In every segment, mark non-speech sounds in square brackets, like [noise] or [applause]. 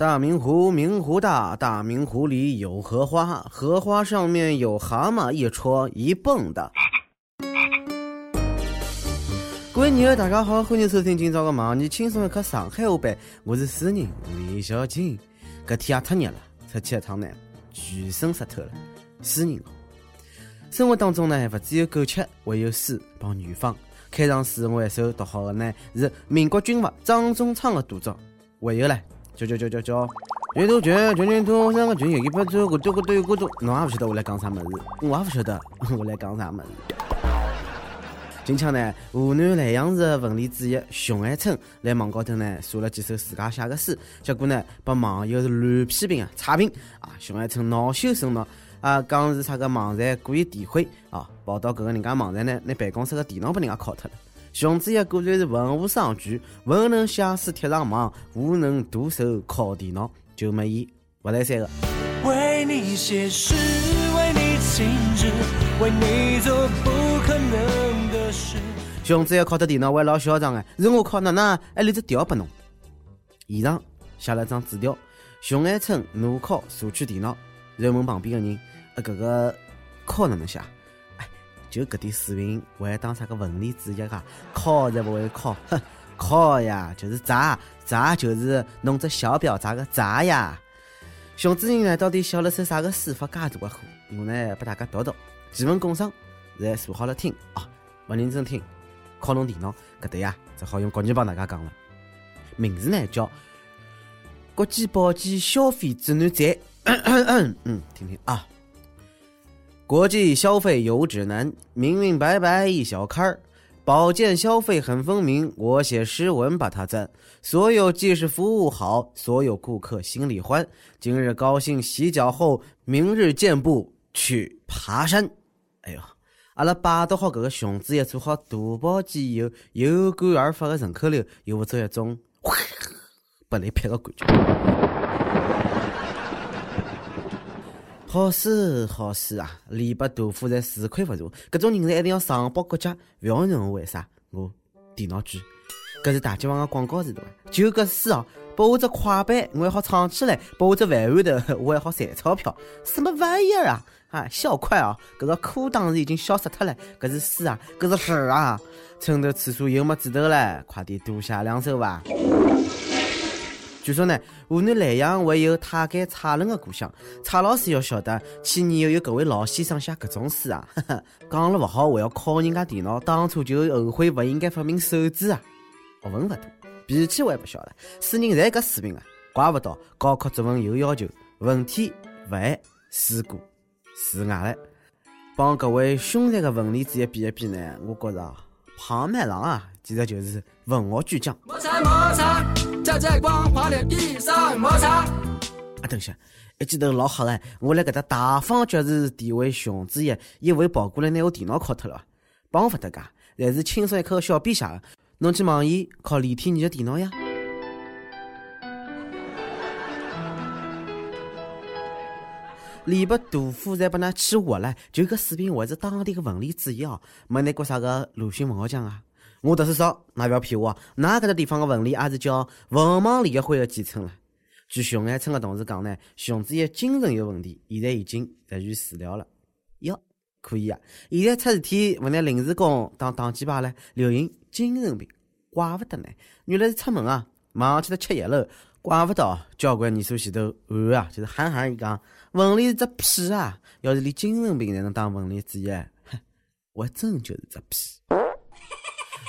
大明湖，明湖大，大明湖里有荷花，荷花上面有蛤蟆一戳一蹦的。各位友，大家好，欢迎收听今朝的《忙你轻松一刻上海话版》，我是诗人李小静。搿天也太热了，出去一趟呢，全身湿透了。诗人，生活当中呢，勿只有苟且，还有诗帮远方。开场诗我一首读好的呢，是民国军阀张宗昌的独作。还有嘞。叫叫叫叫叫，卷土卷卷卷土，三个卷有一百多，我多个都有各种，侬也不晓得我来讲啥么子，我也不晓得 [laughs] 我来讲啥么子。近腔呢，湖南耒阳市文理主席熊爱春在网高头呢，写了几首自家写的诗，结果呢，被网友是乱批评啊，差评啊。熊爱春恼羞成怒啊，讲是啥个网站故意诋毁啊，跑到搿个人家网站呢，拿办公室的电脑被人家敲脱了。熊子也果然是文武双全，文能写诗贴上网，武能徒手敲电脑，就没伊勿来三个。为你写诗，为你静止，为你做不可能的事。熊子也靠着电脑，还老嚣张哎！是我靠哪哪还留着条拨侬。现场写了张纸条，熊爱春怒敲社区电脑，然后问旁边的人：“呃，搿个敲哪能写？”就搿点水平，还当啥个文理主席啊？考侪勿会考，哼，考呀，就是砸砸，就是弄只小表砸个砸呀。熊主任呢，到底写了首啥个书法介大的火？我呢，拨大家读读，几份工商，侪坐好了听啊，勿认真听，靠侬电脑搿搭呀，只好用国语帮大家讲了。名字呢叫《国际保健消费指南站》，[coughs] 嗯，听听啊。国际消费有指南，明明白白一小刊儿，保健消费很风靡。我写诗文把它赞，所有技师服务好，所有顾客心里欢。今日高兴洗脚后，明日健步去爬山。哎呦，阿拉摆得好搿个熊子，也做好大保健以后有感而发的顺口溜，有勿做一种不雷劈的感觉。好事好事啊！李白杜甫侪自愧不如，搿种人才一定要上报国家。勿要问我为啥，我电脑剧，搿是大解放的广告词对伐？就搿诗哦，拨我只快板，我还好唱起来；拨我只饭碗头，[laughs] 我还好赚钞票。什么玩意儿啊？啊，小快啊！搿个裤当时已经消失脱了。搿是诗啊，搿是诗啊！趁头厕所又没纸头了，快点多写两首吧。据说呢，湖南耒阳还有太监蔡伦的故乡。蔡老师要晓得，去年又有搿位老先生写搿种诗啊，[laughs] 讲了勿好，还要敲人家电脑，当初就后悔勿应该发明手指啊。学问勿多，脾气我还不晓得，诗人侪搿水平啊，怪勿得高考作文有要求，文体勿限试过除外了。帮各位凶残的文理之一比一比呢，我觉着庞麦郎啊，其实就是文学巨匠。在光滑的地上摩擦。啊，等下，一记头老黑哎！我来给他大方爵士地位熊子爷，一会跑过来拿我电脑敲脱了，帮不得噶，但是轻松一口小笔下的，侬去网易靠李天你的电脑呀。李白、杜甫侪把那气活了，就搿水平还是当地的文理主义哦，没拿过啥个鲁迅文学奖啊。我读书少，那不要骗我。那搿个地方的文理也是叫文盲联合会的简称了。据熊爱春的同事讲呢，熊子爷精神有问题，现在已经入院治疗了。哟，可以啊！现在出事体勿拿临时工当挡箭牌了，流行精神病，怪不得呢。原来是出门啊，马上去了吃药了，怪不得交关年数前头喊啊，就是喊喊伊讲文理是只屁啊！要是连精神病才能当文理主席，哼，我真就是只屁。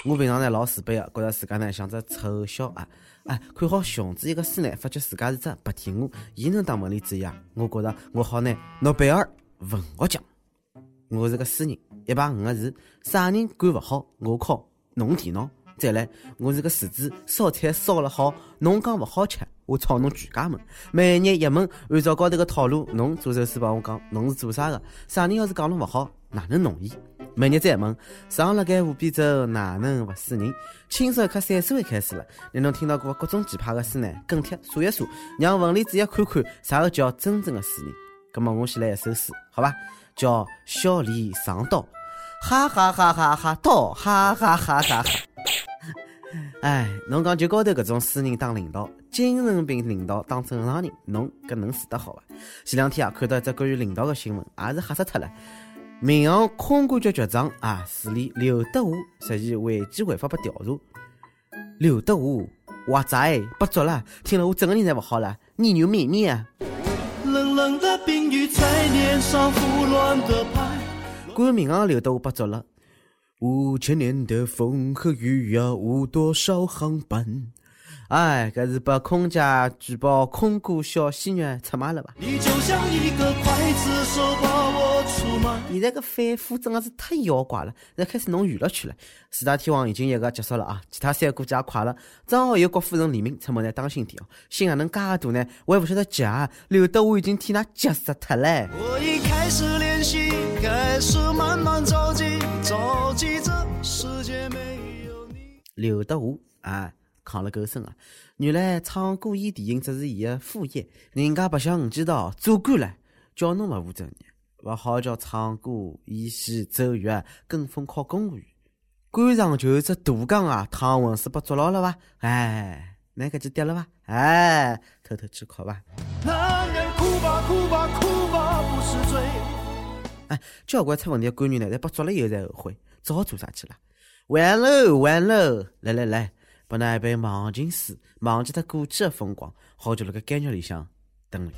我平常呢老自卑个，觉着自家呢像只丑小鸭。哎，看好熊子一个书呢，发觉自家是只白天鹅，伊能当文理主义啊？我觉着我好拿诺贝尔文学奖。我是个诗人，一排五个字，啥人管勿好，我靠弄电脑。再来，我是个厨子，烧菜烧了好，侬讲勿好吃，我抄侬全家门。每日一问，按照高头个套路，侬做首诗帮我讲，侬是做啥个？啥人要是讲侬勿好，哪能弄伊？每日再问，上了该河边走，哪能勿死人？轻松一刻，三十位开始了。你能听到过各种奇葩的诗呢？跟帖数一数，让文理主席看看啥个叫真正的诗人。那么我先来一首诗，好吧？叫小李上刀，哈哈哈哈哈刀，哈哈哈哈哈。哎，侬讲就高头搿种诗人当领导，精神病领导当正常人，侬搿能死得好伐？前两天啊，看到一只关于领导个新闻，也是吓死脱了。民航空管局局长啊，助理刘德华涉嫌违纪违法被调查。刘德华，哇仔，不捉了！听了我整个人侪勿好了，你牛面面啊！冷冷的冰雨在脸上胡乱的拍。关于民航刘德华不捉了。五千年的风和雨呀，误多少航班？哎，搿是被空姐举报空哥小鲜肉出卖了吧？你就像一个刽子手。现在个反腐真的是太妖怪了，在开始弄娱乐圈了。四大天王已经一个结束了啊，其他三个估计也快了。正好有郭富城、黎明出门来当心点哦。心还能介大呢？我也不晓得急啊。刘德华已经替他急死脱了。我已开始练习，开始慢慢着急，着急这世界没有你。刘德华啊。扛了够深啊！原来唱歌演电影只是伊个副业，人家白相五季道做官了，叫侬勿负责任，勿好叫唱歌、演戏、走穴，跟风考公务员。官场就是只大缸啊，趟浑水被捉牢了伐？哎，那搿就跌了伐？哎，偷偷去考伐？哎，交关出问题的官员呢，在被捉了以后才后悔，只好做啥去了？完喽完喽！来来来！把那一杯忘情水，忘记他过去的风光，好久辣盖监狱里向等了。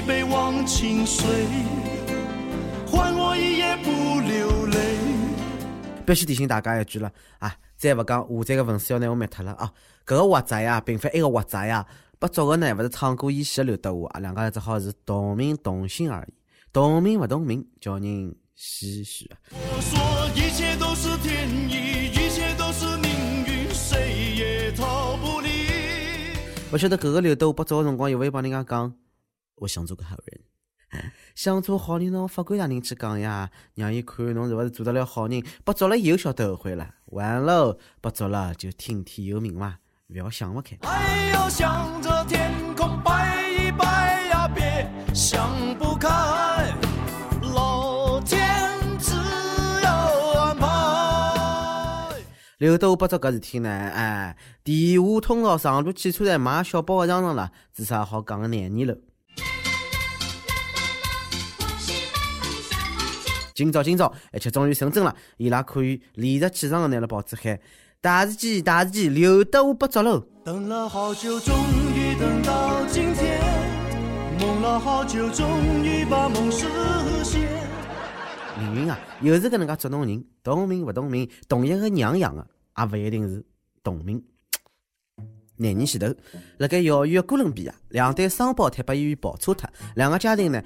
一杯忘情水，换我一夜不流泪。必须提醒大家一句了啊！再不讲，下载个文字要拿我灭脱了啊！搿个华仔呀，并非一个华仔呀，被捉个呢，勿是唱歌演戏的刘德华啊，两个人只好是同名同姓而已，同名勿同名，叫人唏嘘啊。我说一切都是天意，一切都是命运，谁也逃。不离。勿晓得搿个刘德华不早个辰光有勿有帮人家讲，我想做个好人，想做好人，侬法官大人去讲呀，让伊看侬是勿是做得了好人。不做了以后晓得后悔了，完喽，不做了就听天由命嘛，勿要想勿开。哎呦，向着天空拜一拜呀，别想不开。老天自有安排刘德华不做搿事体呢，哎，地下通道上路汽车站买小包的上场了，至少好讲个廿年了。今朝今朝，而且终于成真了，伊拉可以理直气壮的拿了报纸喊：大事记，大事记，刘德华不做喽！等了好久，终于等到今天，梦了好久，终于把梦实现。命运啊，又是搿能介捉弄人，同名勿同名，同一个娘养的，也勿一定是同名。廿年前头，辣盖遥远的哥伦比亚，两对双胞胎被医院抱错脱，两个家庭呢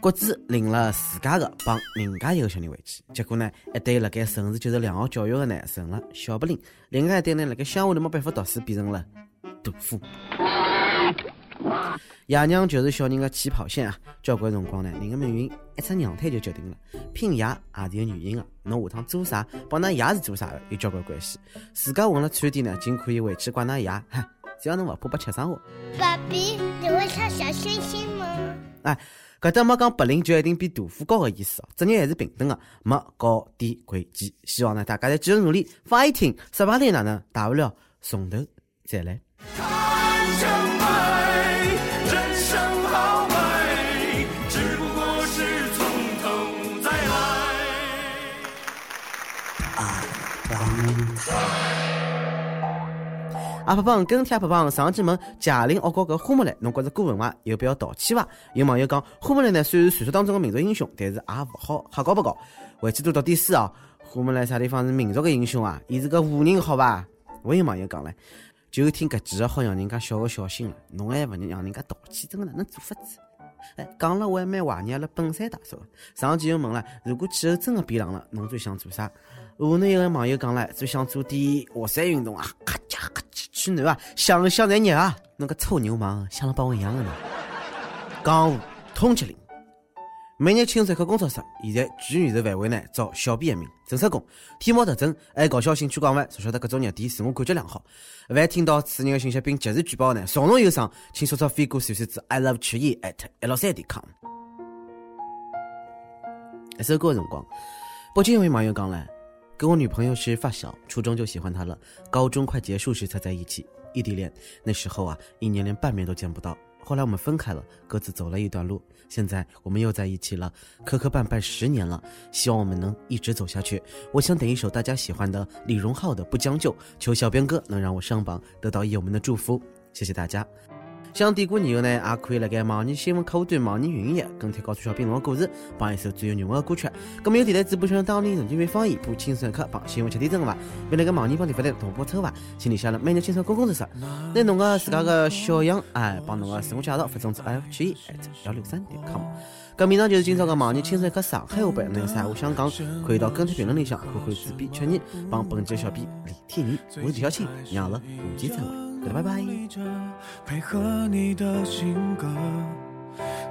各自领了自家的，帮另外一个小人回去。结果呢，一对辣盖城市接受良好教育的呢，成了小不灵；另外一对呢，辣盖乡下头没办法读书，变成了大夫。爷娘就是小人的起跑线啊！交关辰光呢，人的命运一出娘胎就决定了。拼爷也是有原因的，侬下趟做啥，帮㑚爷是做啥的，有交关关系。自家混了惨点呢，尽可以回去怪㑚爷，哈，只要侬勿怕被吃生活。爸比，你会唱小星星吗？哎，搿搭没讲白领就一定比大夫高的意思哦，职业还是平等的，没高低贵贱。希望呢，大家再继续努力，放一听，失败了哪能？大不了从头再来。阿不帮跟帖阿不帮上期问贾玲恶搞搿花木兰，侬觉着过分伐？有必要道歉伐？有网友讲花木兰呢虽然传说当中的民族英雄，但是也勿好瞎搞不搞。回去多读点书哦。花木兰啥地方是民族的英雄啊？伊是个武人好伐？我有网友讲唻，就听搿几个好让人家小个小心了，侬还勿让人家道歉，真个哪能做法子？哎，讲了我还蛮怀念阿拉本山大叔。上期又问了，如果气候真的变冷了，侬最想做啥？河南一个网友讲了，最想做点滑山运动啊，咔嚓咔嚓取暖啊，想想才热啊！那个臭流氓，想了帮我一样的呢。江湖通缉令，每日清水口工作室现在全宇宙范围内招小编一名，正式工，体貌特征爱搞笑，兴趣广泛，说晓得各种热点，自我感觉良好。凡听到此人的信息并及时举报呢，从容有伤，请说出飞过传传至 i love 曲艺 at 一六三点 com。一首歌的辰光，北京一位网友讲了。跟我女朋友是发小，初中就喜欢她了，高中快结束时才在一起，异地恋。那时候啊，一年连半面都见不到。后来我们分开了，各自走了一段路。现在我们又在一起了，磕磕绊绊十年了，希望我们能一直走下去。我想点一首大家喜欢的李荣浩的《不将就》，求小编哥能让我上榜，得到友们的祝福。谢谢大家。想点歌友呢，也可以来给网易新闻客户端、网易云音乐跟帖告诉小编侬的故事，帮一首最有热门的歌曲。咁么有电台直播上当地人就会方言播轻松一刻，帮新闻七点钟的话，为了个网易帮你发的同步策划，请你下了每日轻松公共知识。那侬个自家个小样，哎，帮侬个自我介绍发送至 f g 幺六三点 com。咁以上就是今朝个网易轻松一刻上海话版，侬有啥话想讲，可以到跟帖评论里向，或者自编曲艺，帮本期小编李天宇，我是小青，让了下期再会。拜拜。配合你的性格，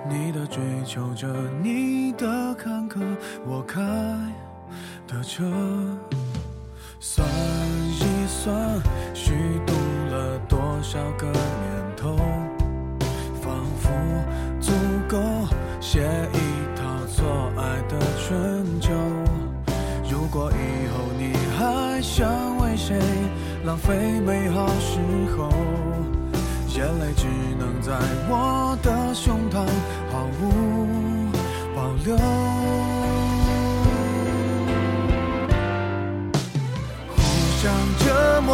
你的追求着你的坎坷，我开的车，算一算虚度了多少个年头，仿佛足够写一套错爱的春秋。如果以后你还想为谁？浪费美好时候，眼泪只能在我的胸膛毫无保留，互相折磨